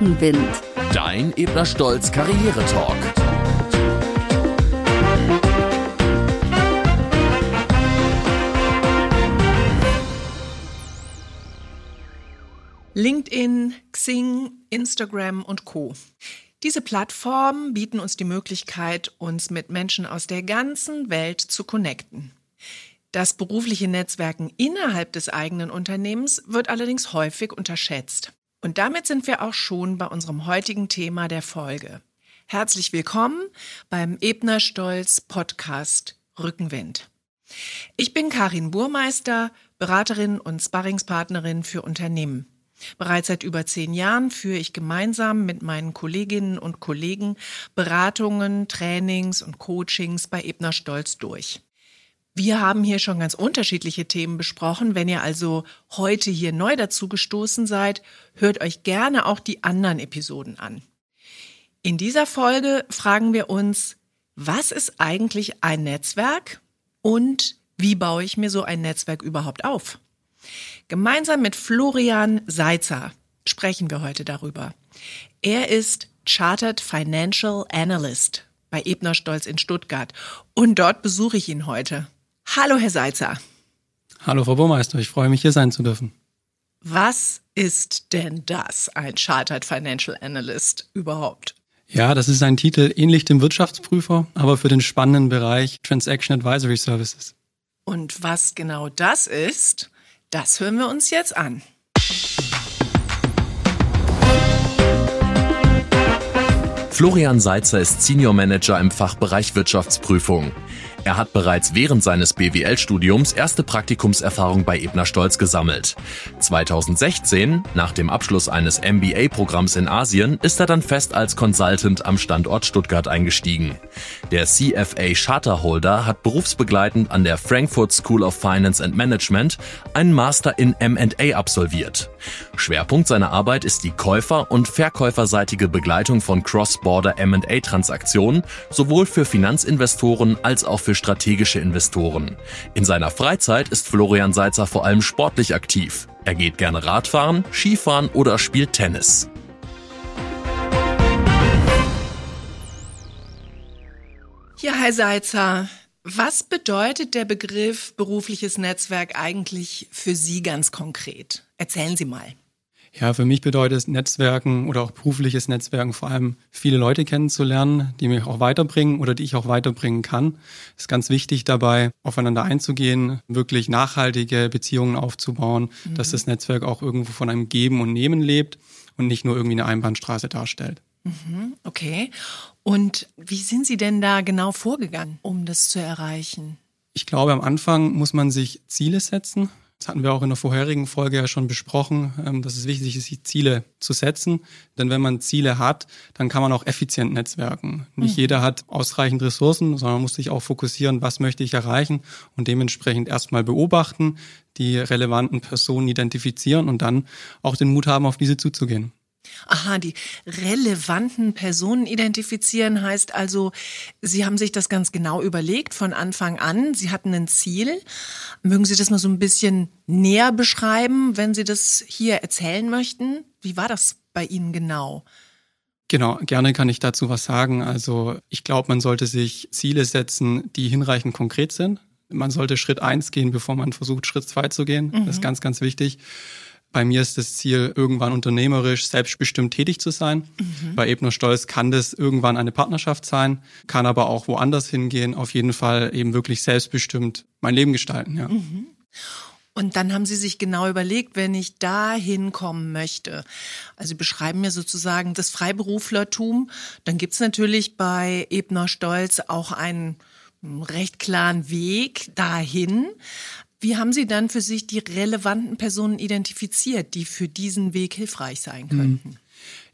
Rückenwind. Dein Ebner Stolz Karriere-Talk. LinkedIn, Xing, Instagram und Co. Diese Plattformen bieten uns die Möglichkeit, uns mit Menschen aus der ganzen Welt zu connecten. Das berufliche Netzwerken innerhalb des eigenen Unternehmens wird allerdings häufig unterschätzt. Und damit sind wir auch schon bei unserem heutigen Thema der Folge. Herzlich willkommen beim Ebner Stolz Podcast Rückenwind. Ich bin Karin Burmeister, Beraterin und Sparringspartnerin für Unternehmen. Bereits seit über zehn Jahren führe ich gemeinsam mit meinen Kolleginnen und Kollegen Beratungen, Trainings und Coachings bei Ebner Stolz durch. Wir haben hier schon ganz unterschiedliche Themen besprochen. Wenn ihr also heute hier neu dazu gestoßen seid, hört euch gerne auch die anderen Episoden an. In dieser Folge fragen wir uns, was ist eigentlich ein Netzwerk und wie baue ich mir so ein Netzwerk überhaupt auf? Gemeinsam mit Florian Seitzer sprechen wir heute darüber. Er ist Chartered Financial Analyst bei Ebner Stolz in Stuttgart und dort besuche ich ihn heute. Hallo, Herr Seitzer. Hallo, Frau Burmeister. Ich freue mich, hier sein zu dürfen. Was ist denn das, ein Chartered Financial Analyst überhaupt? Ja, das ist ein Titel ähnlich dem Wirtschaftsprüfer, aber für den spannenden Bereich Transaction Advisory Services. Und was genau das ist, das hören wir uns jetzt an. Florian Seitzer ist Senior Manager im Fachbereich Wirtschaftsprüfung. Er hat bereits während seines BWL-Studiums erste Praktikumserfahrung bei Ebner Stolz gesammelt. 2016, nach dem Abschluss eines MBA-Programms in Asien, ist er dann fest als Consultant am Standort Stuttgart eingestiegen. Der CFA Charterholder hat berufsbegleitend an der Frankfurt School of Finance and Management einen Master in M&A absolviert. Schwerpunkt seiner Arbeit ist die Käufer- und Verkäuferseitige Begleitung von Cross-Border M&A-Transaktionen, sowohl für Finanzinvestoren als auch für strategische Investoren. In seiner Freizeit ist Florian Seitzer vor allem sportlich aktiv. Er geht gerne Radfahren, Skifahren oder spielt Tennis. Ja, Herr Seitzer, was bedeutet der Begriff berufliches Netzwerk eigentlich für Sie ganz konkret? Erzählen Sie mal. Ja, für mich bedeutet Netzwerken oder auch berufliches Netzwerken vor allem viele Leute kennenzulernen, die mich auch weiterbringen oder die ich auch weiterbringen kann. Es ist ganz wichtig dabei, aufeinander einzugehen, wirklich nachhaltige Beziehungen aufzubauen, mhm. dass das Netzwerk auch irgendwo von einem Geben und Nehmen lebt und nicht nur irgendwie eine Einbahnstraße darstellt. Mhm, okay. Und wie sind Sie denn da genau vorgegangen, um das zu erreichen? Ich glaube, am Anfang muss man sich Ziele setzen. Das hatten wir auch in der vorherigen Folge ja schon besprochen, ähm, dass es wichtig ist, die Ziele zu setzen. Denn wenn man Ziele hat, dann kann man auch effizient netzwerken. Nicht mhm. jeder hat ausreichend Ressourcen, sondern muss sich auch fokussieren, was möchte ich erreichen und dementsprechend erstmal beobachten, die relevanten Personen identifizieren und dann auch den Mut haben, auf diese zuzugehen. Aha, die relevanten Personen identifizieren heißt also, Sie haben sich das ganz genau überlegt von Anfang an. Sie hatten ein Ziel. Mögen Sie das mal so ein bisschen näher beschreiben, wenn Sie das hier erzählen möchten? Wie war das bei Ihnen genau? Genau, gerne kann ich dazu was sagen. Also ich glaube, man sollte sich Ziele setzen, die hinreichend konkret sind. Man sollte Schritt eins gehen, bevor man versucht, Schritt zwei zu gehen. Mhm. Das ist ganz, ganz wichtig. Bei mir ist das Ziel, irgendwann unternehmerisch selbstbestimmt tätig zu sein. Mhm. Bei Ebner Stolz kann das irgendwann eine Partnerschaft sein, kann aber auch woanders hingehen. Auf jeden Fall eben wirklich selbstbestimmt mein Leben gestalten. Ja. Mhm. Und dann haben Sie sich genau überlegt, wenn ich da hinkommen möchte. Also Sie beschreiben mir sozusagen das Freiberuflertum. Dann gibt's natürlich bei Ebner Stolz auch einen recht klaren Weg dahin. Wie haben Sie dann für sich die relevanten Personen identifiziert, die für diesen Weg hilfreich sein könnten? Mhm.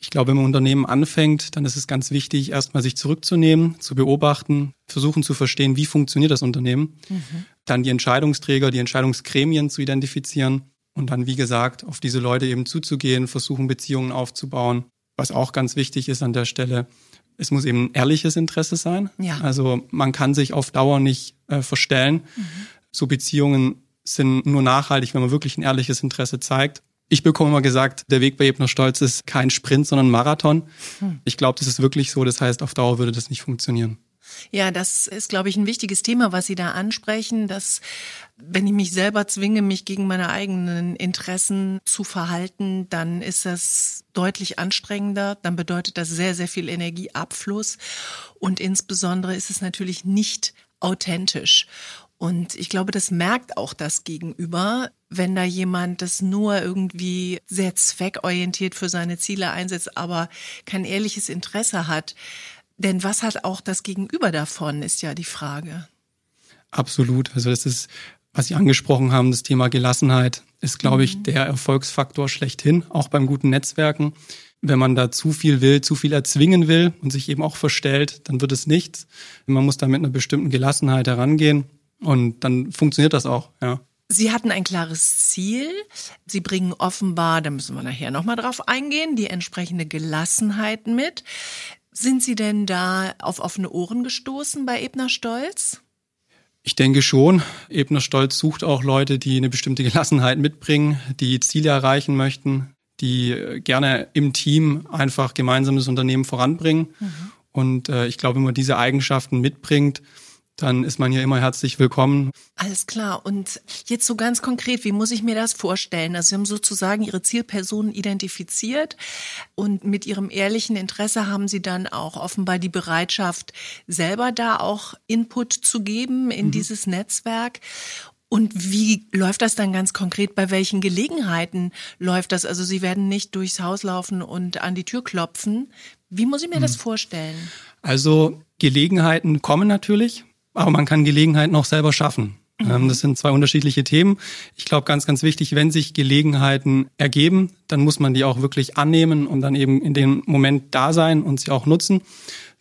Ich glaube, wenn man Unternehmen anfängt, dann ist es ganz wichtig, erstmal sich zurückzunehmen, zu beobachten, versuchen zu verstehen, wie funktioniert das Unternehmen, mhm. dann die Entscheidungsträger, die Entscheidungsgremien zu identifizieren und dann, wie gesagt, auf diese Leute eben zuzugehen, versuchen, Beziehungen aufzubauen. Was auch ganz wichtig ist an der Stelle, es muss eben ein ehrliches Interesse sein. Ja. Also man kann sich auf Dauer nicht äh, verstellen. Mhm so Beziehungen sind nur nachhaltig, wenn man wirklich ein ehrliches Interesse zeigt. Ich bekomme immer gesagt, der Weg bei Ebner Stolz ist kein Sprint, sondern Marathon. Hm. Ich glaube, das ist wirklich so. Das heißt, auf Dauer würde das nicht funktionieren. Ja, das ist, glaube ich, ein wichtiges Thema, was Sie da ansprechen, dass wenn ich mich selber zwinge, mich gegen meine eigenen Interessen zu verhalten, dann ist das deutlich anstrengender. Dann bedeutet das sehr, sehr viel Energieabfluss. Und insbesondere ist es natürlich nicht authentisch. Und ich glaube, das merkt auch das Gegenüber, wenn da jemand das nur irgendwie sehr zweckorientiert für seine Ziele einsetzt, aber kein ehrliches Interesse hat. Denn was hat auch das Gegenüber davon, ist ja die Frage. Absolut. Also das ist, was Sie angesprochen haben, das Thema Gelassenheit ist, glaube mhm. ich, der Erfolgsfaktor schlechthin, auch beim guten Netzwerken. Wenn man da zu viel will, zu viel erzwingen will und sich eben auch verstellt, dann wird es nichts. Man muss da mit einer bestimmten Gelassenheit herangehen. Und dann funktioniert das auch, ja. Sie hatten ein klares Ziel. Sie bringen offenbar, da müssen wir nachher nochmal drauf eingehen, die entsprechende Gelassenheit mit. Sind Sie denn da auf offene Ohren gestoßen bei Ebner Stolz? Ich denke schon. Ebner Stolz sucht auch Leute, die eine bestimmte Gelassenheit mitbringen, die Ziele erreichen möchten, die gerne im Team einfach gemeinsam das Unternehmen voranbringen. Mhm. Und äh, ich glaube, wenn man diese Eigenschaften mitbringt, dann ist man ja immer herzlich willkommen. Alles klar. Und jetzt so ganz konkret, wie muss ich mir das vorstellen? Also Sie haben sozusagen Ihre Zielpersonen identifiziert und mit Ihrem ehrlichen Interesse haben Sie dann auch offenbar die Bereitschaft, selber da auch Input zu geben in mhm. dieses Netzwerk. Und wie läuft das dann ganz konkret? Bei welchen Gelegenheiten läuft das? Also Sie werden nicht durchs Haus laufen und an die Tür klopfen. Wie muss ich mir mhm. das vorstellen? Also Gelegenheiten kommen natürlich. Aber man kann Gelegenheiten auch selber schaffen. Mhm. Das sind zwei unterschiedliche Themen. Ich glaube, ganz, ganz wichtig, wenn sich Gelegenheiten ergeben, dann muss man die auch wirklich annehmen und dann eben in dem Moment da sein und sie auch nutzen.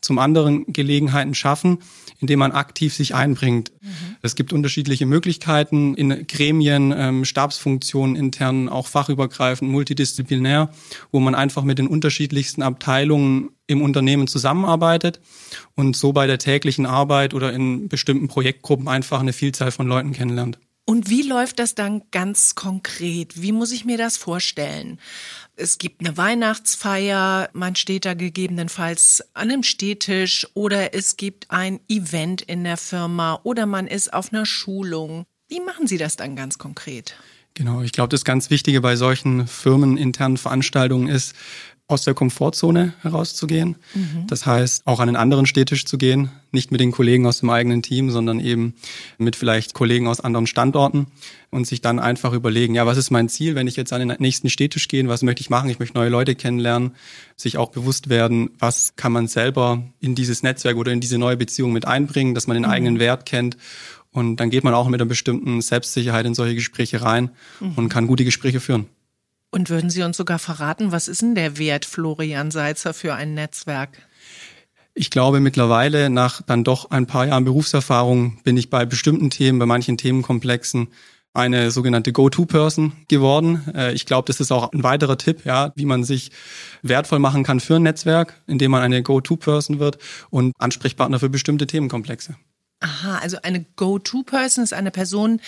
Zum anderen Gelegenheiten schaffen, indem man aktiv sich einbringt. Mhm. Es gibt unterschiedliche Möglichkeiten in Gremien, ähm, Stabsfunktionen intern, auch fachübergreifend, multidisziplinär, wo man einfach mit den unterschiedlichsten Abteilungen im Unternehmen zusammenarbeitet und so bei der täglichen Arbeit oder in bestimmten Projektgruppen einfach eine Vielzahl von Leuten kennenlernt. Und wie läuft das dann ganz konkret? Wie muss ich mir das vorstellen? Es gibt eine Weihnachtsfeier, man steht da gegebenenfalls an einem Stehtisch oder es gibt ein Event in der Firma oder man ist auf einer Schulung. Wie machen Sie das dann ganz konkret? Genau, ich glaube, das ganz Wichtige bei solchen firmeninternen Veranstaltungen ist, aus der Komfortzone herauszugehen. Mhm. Das heißt, auch an einen anderen Städtisch zu gehen, nicht mit den Kollegen aus dem eigenen Team, sondern eben mit vielleicht Kollegen aus anderen Standorten und sich dann einfach überlegen, ja, was ist mein Ziel, wenn ich jetzt an den nächsten Städtisch gehe, was möchte ich machen? Ich möchte neue Leute kennenlernen, sich auch bewusst werden, was kann man selber in dieses Netzwerk oder in diese neue Beziehung mit einbringen, dass man den mhm. eigenen Wert kennt und dann geht man auch mit einer bestimmten Selbstsicherheit in solche Gespräche rein mhm. und kann gute Gespräche führen. Und würden Sie uns sogar verraten, was ist denn der Wert Florian Seitzer für ein Netzwerk? Ich glaube, mittlerweile nach dann doch ein paar Jahren Berufserfahrung bin ich bei bestimmten Themen, bei manchen Themenkomplexen eine sogenannte Go-To-Person geworden. Äh, ich glaube, das ist auch ein weiterer Tipp, ja, wie man sich wertvoll machen kann für ein Netzwerk, indem man eine Go-To-Person wird und Ansprechpartner für bestimmte Themenkomplexe. Aha, also eine Go-To-Person ist eine Person,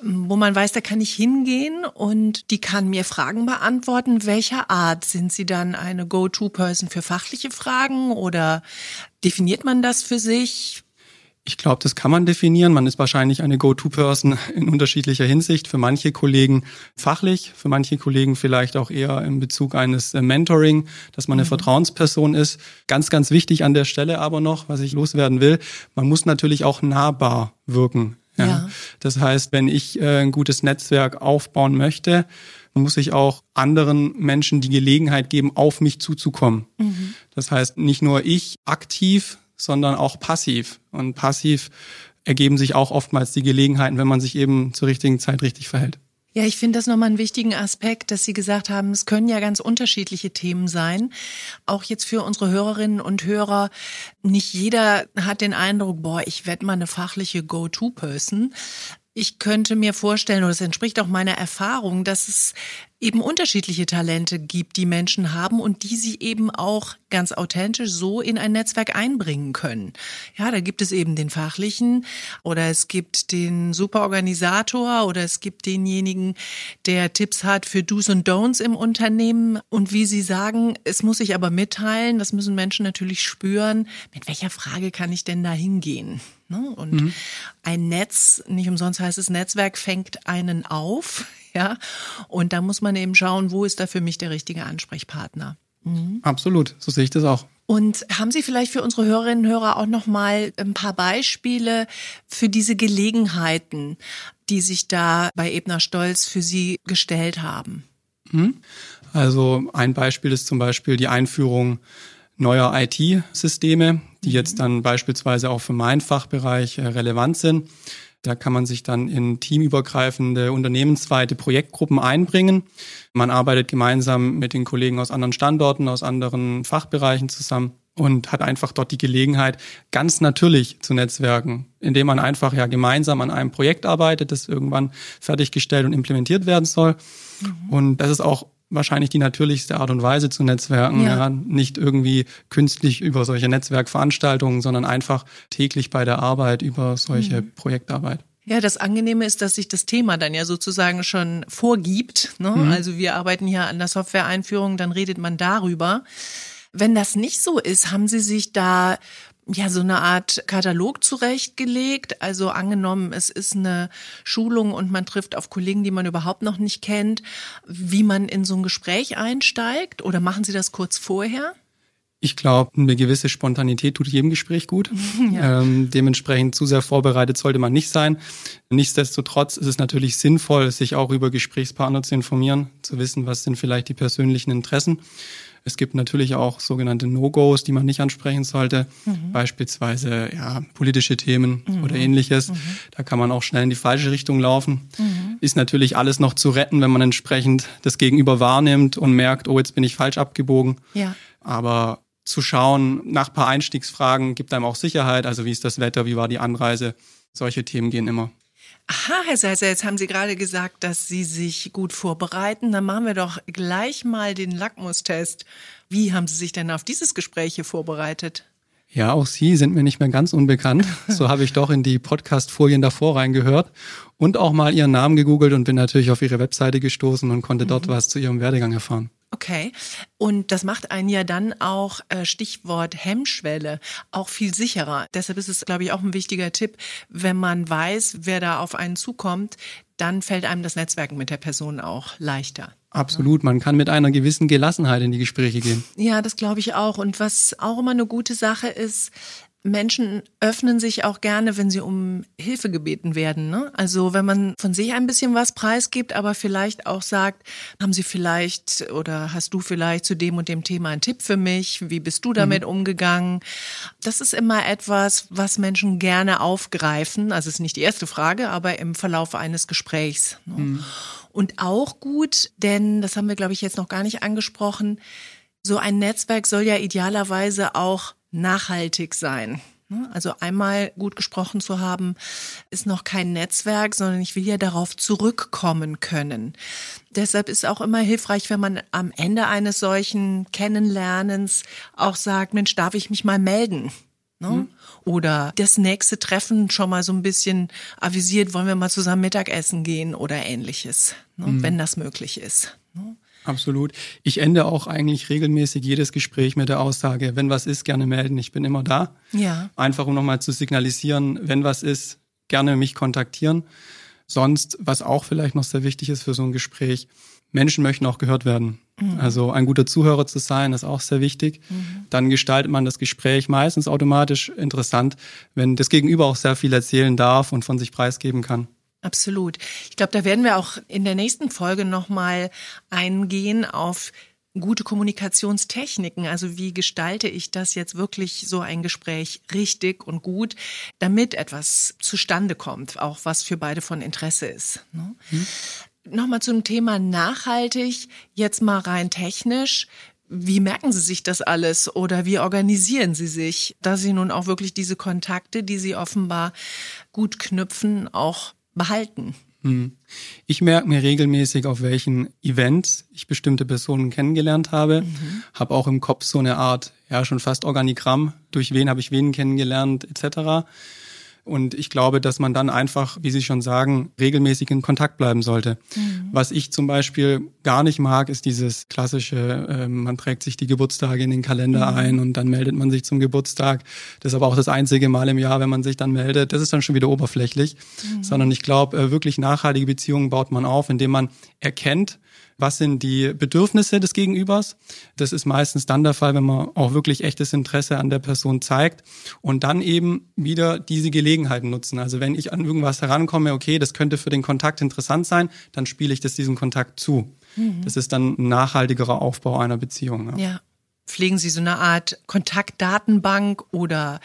wo man weiß, da kann ich hingehen und die kann mir Fragen beantworten. Welcher Art sind Sie dann eine Go-To-Person für fachliche Fragen oder definiert man das für sich? Ich glaube, das kann man definieren. Man ist wahrscheinlich eine Go-To-Person in unterschiedlicher Hinsicht. Für manche Kollegen fachlich, für manche Kollegen vielleicht auch eher im Bezug eines äh, Mentoring, dass man eine mhm. Vertrauensperson ist. Ganz, ganz wichtig an der Stelle aber noch, was ich loswerden will, man muss natürlich auch nahbar wirken. Ja. ja. Das heißt, wenn ich äh, ein gutes Netzwerk aufbauen möchte, muss ich auch anderen Menschen die Gelegenheit geben, auf mich zuzukommen. Mhm. Das heißt, nicht nur ich aktiv, sondern auch passiv. Und passiv ergeben sich auch oftmals die Gelegenheiten, wenn man sich eben zur richtigen Zeit richtig verhält. Ja, ich finde das nochmal einen wichtigen Aspekt, dass Sie gesagt haben, es können ja ganz unterschiedliche Themen sein. Auch jetzt für unsere Hörerinnen und Hörer. Nicht jeder hat den Eindruck, boah, ich werde mal eine fachliche Go-To-Person. Ich könnte mir vorstellen, oder es entspricht auch meiner Erfahrung, dass es eben unterschiedliche Talente gibt, die Menschen haben und die sie eben auch ganz authentisch so in ein Netzwerk einbringen können. Ja, da gibt es eben den fachlichen oder es gibt den Superorganisator oder es gibt denjenigen, der Tipps hat für Do's und Don'ts im Unternehmen und wie Sie sagen, es muss sich aber mitteilen, das müssen Menschen natürlich spüren, mit welcher Frage kann ich denn da hingehen? Ne? Und mhm. ein Netz, nicht umsonst heißt es Netzwerk, fängt einen auf. Ja, und da muss man eben schauen, wo ist da für mich der richtige Ansprechpartner. Mhm. Absolut, so sehe ich das auch. Und haben Sie vielleicht für unsere Hörerinnen und Hörer auch noch mal ein paar Beispiele für diese Gelegenheiten, die sich da bei Ebner Stolz für Sie gestellt haben? Mhm. Also ein Beispiel ist zum Beispiel die Einführung neuer IT-Systeme, die jetzt dann beispielsweise auch für meinen Fachbereich äh, relevant sind. Da kann man sich dann in teamübergreifende unternehmensweite Projektgruppen einbringen. Man arbeitet gemeinsam mit den Kollegen aus anderen Standorten, aus anderen Fachbereichen zusammen und hat einfach dort die Gelegenheit, ganz natürlich zu netzwerken, indem man einfach ja gemeinsam an einem Projekt arbeitet, das irgendwann fertiggestellt und implementiert werden soll. Mhm. Und das ist auch wahrscheinlich die natürlichste Art und Weise zu netzwerken. Ja. ja. Nicht irgendwie künstlich über solche Netzwerkveranstaltungen, sondern einfach täglich bei der Arbeit über solche mhm. Projektarbeit. Ja, das Angenehme ist, dass sich das Thema dann ja sozusagen schon vorgibt. Ne? Mhm. Also wir arbeiten hier an der Software-Einführung, dann redet man darüber. Wenn das nicht so ist, haben Sie sich da ja so eine Art Katalog zurechtgelegt. Also angenommen, es ist eine Schulung und man trifft auf Kollegen, die man überhaupt noch nicht kennt, wie man in so ein Gespräch einsteigt oder machen Sie das kurz vorher? Ich glaube, eine gewisse Spontanität tut jedem Gespräch gut. Ja. Ähm, dementsprechend zu sehr vorbereitet sollte man nicht sein. Nichtsdestotrotz ist es natürlich sinnvoll, sich auch über Gesprächspartner zu informieren, zu wissen, was sind vielleicht die persönlichen Interessen. Es gibt natürlich auch sogenannte No-Gos, die man nicht ansprechen sollte, mhm. beispielsweise ja, politische Themen mhm. oder ähnliches. Mhm. Da kann man auch schnell in die falsche Richtung laufen. Mhm. Ist natürlich alles noch zu retten, wenn man entsprechend das Gegenüber wahrnimmt und merkt, oh, jetzt bin ich falsch abgebogen. Ja. Aber zu schauen nach paar Einstiegsfragen gibt einem auch Sicherheit. Also wie ist das Wetter, wie war die Anreise? Solche Themen gehen immer. Aha, Herr Seiser, jetzt haben Sie gerade gesagt, dass Sie sich gut vorbereiten. Dann machen wir doch gleich mal den Lackmustest. Wie haben Sie sich denn auf dieses Gespräch hier vorbereitet? Ja, auch Sie sind mir nicht mehr ganz unbekannt. So habe ich doch in die Podcast-Folien davor reingehört und auch mal Ihren Namen gegoogelt und bin natürlich auf Ihre Webseite gestoßen und konnte dort mhm. was zu Ihrem Werdegang erfahren. Okay. Und das macht einen ja dann auch, äh, Stichwort Hemmschwelle, auch viel sicherer. Deshalb ist es, glaube ich, auch ein wichtiger Tipp, wenn man weiß, wer da auf einen zukommt, dann fällt einem das Netzwerken mit der Person auch leichter. Absolut, man kann mit einer gewissen Gelassenheit in die Gespräche gehen. Ja, das glaube ich auch. Und was auch immer eine gute Sache ist, Menschen öffnen sich auch gerne, wenn sie um Hilfe gebeten werden. Ne? Also wenn man von sich ein bisschen was preisgibt, aber vielleicht auch sagt, haben Sie vielleicht oder hast du vielleicht zu dem und dem Thema einen Tipp für mich? Wie bist du damit mhm. umgegangen? Das ist immer etwas, was Menschen gerne aufgreifen. Also es ist nicht die erste Frage, aber im Verlauf eines Gesprächs. Ne? Mhm. Und auch gut, denn das haben wir, glaube ich, jetzt noch gar nicht angesprochen. So ein Netzwerk soll ja idealerweise auch nachhaltig sein. Ne? Also einmal gut gesprochen zu haben, ist noch kein Netzwerk, sondern ich will ja darauf zurückkommen können. Deshalb ist auch immer hilfreich, wenn man am Ende eines solchen Kennenlernens auch sagt, Mensch, darf ich mich mal melden? Mhm. Oder das nächste Treffen schon mal so ein bisschen avisiert, wollen wir mal zusammen Mittagessen gehen oder ähnliches, ne? mhm. wenn das möglich ist. Ne? Absolut. Ich ende auch eigentlich regelmäßig jedes Gespräch mit der Aussage, wenn was ist, gerne melden, ich bin immer da. Ja. Einfach um nochmal zu signalisieren, wenn was ist, gerne mich kontaktieren. Sonst, was auch vielleicht noch sehr wichtig ist für so ein Gespräch, Menschen möchten auch gehört werden. Mhm. Also ein guter Zuhörer zu sein, ist auch sehr wichtig. Mhm. Dann gestaltet man das Gespräch meistens automatisch interessant, wenn das Gegenüber auch sehr viel erzählen darf und von sich preisgeben kann. Absolut. Ich glaube, da werden wir auch in der nächsten Folge nochmal eingehen auf gute Kommunikationstechniken. Also wie gestalte ich das jetzt wirklich so ein Gespräch richtig und gut, damit etwas zustande kommt, auch was für beide von Interesse ist. Ne? Mhm. Nochmal zum Thema nachhaltig, jetzt mal rein technisch. Wie merken Sie sich das alles oder wie organisieren Sie sich, da Sie nun auch wirklich diese Kontakte, die Sie offenbar gut knüpfen, auch behalten? Hm. Ich merke mir regelmäßig, auf welchen Events ich bestimmte Personen kennengelernt habe. Mhm. Habe auch im Kopf so eine Art, ja schon fast Organigramm, durch wen habe ich wen kennengelernt etc. Und ich glaube, dass man dann einfach, wie Sie schon sagen, regelmäßig in Kontakt bleiben sollte. Mhm. Was ich zum Beispiel gar nicht mag, ist dieses klassische, äh, man trägt sich die Geburtstage in den Kalender mhm. ein und dann meldet man sich zum Geburtstag. Das ist aber auch das einzige Mal im Jahr, wenn man sich dann meldet. Das ist dann schon wieder oberflächlich. Mhm. Sondern ich glaube, äh, wirklich nachhaltige Beziehungen baut man auf, indem man erkennt, was sind die Bedürfnisse des Gegenübers. Das ist meistens dann der Fall, wenn man auch wirklich echtes Interesse an der Person zeigt und dann eben wieder diese Gelegenheiten nutzen. Also wenn ich an irgendwas herankomme, okay, das könnte für den Kontakt interessant sein, dann spiele ich das diesem Kontakt zu. Mhm. Das ist dann ein nachhaltigerer Aufbau einer Beziehung. Ja. ja. Pflegen Sie so eine Art Kontaktdatenbank oder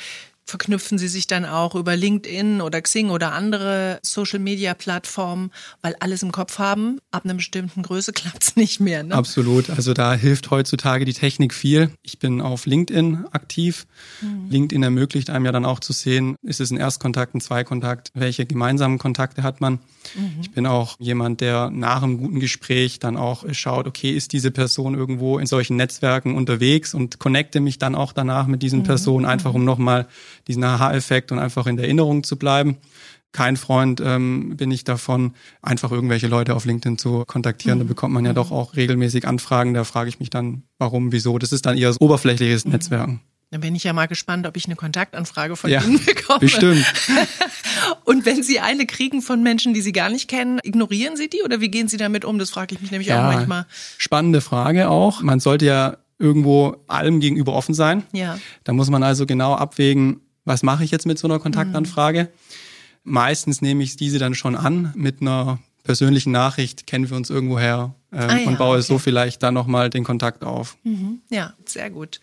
verknüpfen sie sich dann auch über LinkedIn oder Xing oder andere Social-Media-Plattformen, weil alles im Kopf haben. Ab einer bestimmten Größe klappt's nicht mehr. Ne? Absolut. Also da hilft heutzutage die Technik viel. Ich bin auf LinkedIn aktiv. Mhm. LinkedIn ermöglicht einem ja dann auch zu sehen, ist es ein Erstkontakt, ein Zweikontakt, welche gemeinsamen Kontakte hat man. Mhm. Ich bin auch jemand, der nach einem guten Gespräch dann auch schaut, okay, ist diese Person irgendwo in solchen Netzwerken unterwegs und connecte mich dann auch danach mit diesen mhm. Personen, einfach um nochmal diesen Aha-Effekt und einfach in der Erinnerung zu bleiben. Kein Freund ähm, bin ich davon, einfach irgendwelche Leute auf LinkedIn zu kontaktieren. Mhm. Da bekommt man ja doch auch regelmäßig Anfragen. Da frage ich mich dann, warum, wieso. Das ist dann eher oberflächliches mhm. Netzwerken. Dann bin ich ja mal gespannt, ob ich eine Kontaktanfrage von ja, Ihnen bekomme. Bestimmt. Und wenn Sie eine kriegen von Menschen, die Sie gar nicht kennen, ignorieren Sie die oder wie gehen Sie damit um? Das frage ich mich nämlich ja, auch manchmal. Spannende Frage auch. Man sollte ja irgendwo allem gegenüber offen sein. Ja. Da muss man also genau abwägen, was mache ich jetzt mit so einer Kontaktanfrage? Mhm. Meistens nehme ich diese dann schon an mit einer persönlichen Nachricht, kennen wir uns irgendwoher äh, ah, ja, und baue okay. so vielleicht dann nochmal den Kontakt auf. Mhm. Ja, sehr gut.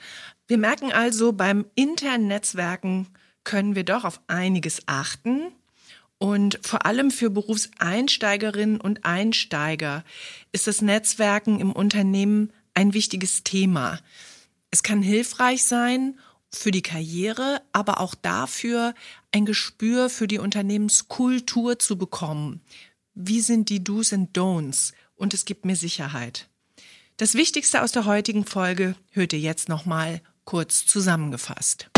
Wir merken also, beim internen Netzwerken können wir doch auf einiges achten. Und vor allem für Berufseinsteigerinnen und Einsteiger ist das Netzwerken im Unternehmen ein wichtiges Thema. Es kann hilfreich sein für die Karriere, aber auch dafür, ein Gespür für die Unternehmenskultur zu bekommen. Wie sind die Do's und Don'ts? Und es gibt mir Sicherheit. Das Wichtigste aus der heutigen Folge hört ihr jetzt nochmal kurz zusammengefasst.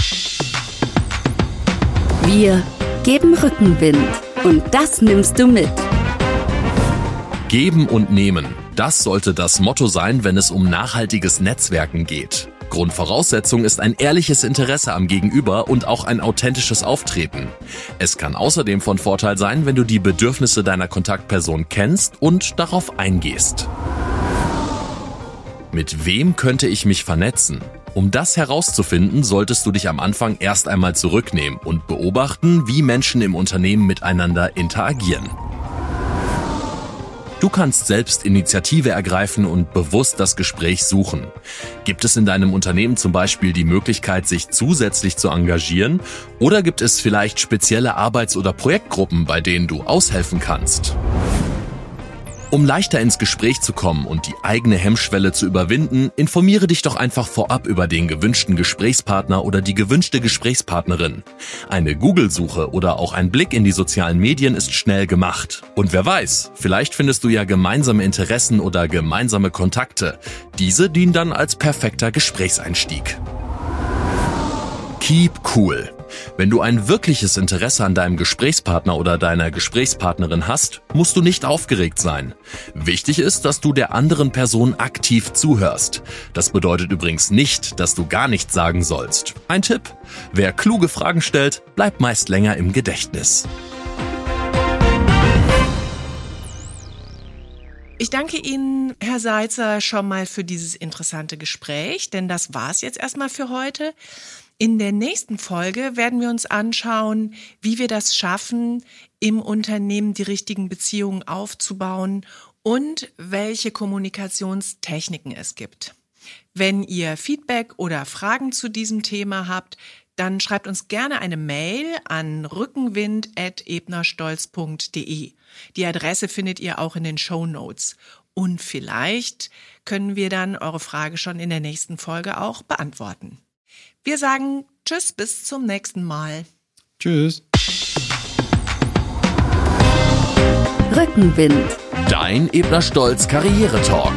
Wir geben Rückenwind und das nimmst du mit. Geben und nehmen. Das sollte das Motto sein, wenn es um nachhaltiges Netzwerken geht. Grundvoraussetzung ist ein ehrliches Interesse am Gegenüber und auch ein authentisches Auftreten. Es kann außerdem von Vorteil sein, wenn du die Bedürfnisse deiner Kontaktperson kennst und darauf eingehst. Mit wem könnte ich mich vernetzen? Um das herauszufinden, solltest du dich am Anfang erst einmal zurücknehmen und beobachten, wie Menschen im Unternehmen miteinander interagieren. Du kannst selbst Initiative ergreifen und bewusst das Gespräch suchen. Gibt es in deinem Unternehmen zum Beispiel die Möglichkeit, sich zusätzlich zu engagieren? Oder gibt es vielleicht spezielle Arbeits- oder Projektgruppen, bei denen du aushelfen kannst? Um leichter ins Gespräch zu kommen und die eigene Hemmschwelle zu überwinden, informiere dich doch einfach vorab über den gewünschten Gesprächspartner oder die gewünschte Gesprächspartnerin. Eine Google-Suche oder auch ein Blick in die sozialen Medien ist schnell gemacht. Und wer weiß, vielleicht findest du ja gemeinsame Interessen oder gemeinsame Kontakte. Diese dienen dann als perfekter Gesprächseinstieg. Keep cool. Wenn du ein wirkliches Interesse an deinem Gesprächspartner oder deiner Gesprächspartnerin hast, musst du nicht aufgeregt sein. Wichtig ist, dass du der anderen Person aktiv zuhörst. Das bedeutet übrigens nicht, dass du gar nichts sagen sollst. Ein Tipp. Wer kluge Fragen stellt, bleibt meist länger im Gedächtnis. Ich danke Ihnen, Herr Seitzer, schon mal für dieses interessante Gespräch, denn das war es jetzt erstmal für heute. In der nächsten Folge werden wir uns anschauen, wie wir das schaffen, im Unternehmen die richtigen Beziehungen aufzubauen und welche Kommunikationstechniken es gibt. Wenn ihr Feedback oder Fragen zu diesem Thema habt, dann schreibt uns gerne eine Mail an rückenwind.ebnerstolz.de. Die Adresse findet ihr auch in den Show Notes. Und vielleicht können wir dann eure Frage schon in der nächsten Folge auch beantworten. Wir sagen Tschüss, bis zum nächsten Mal. Tschüss. Rückenwind. Dein Ebner Stolz Karriere Talk.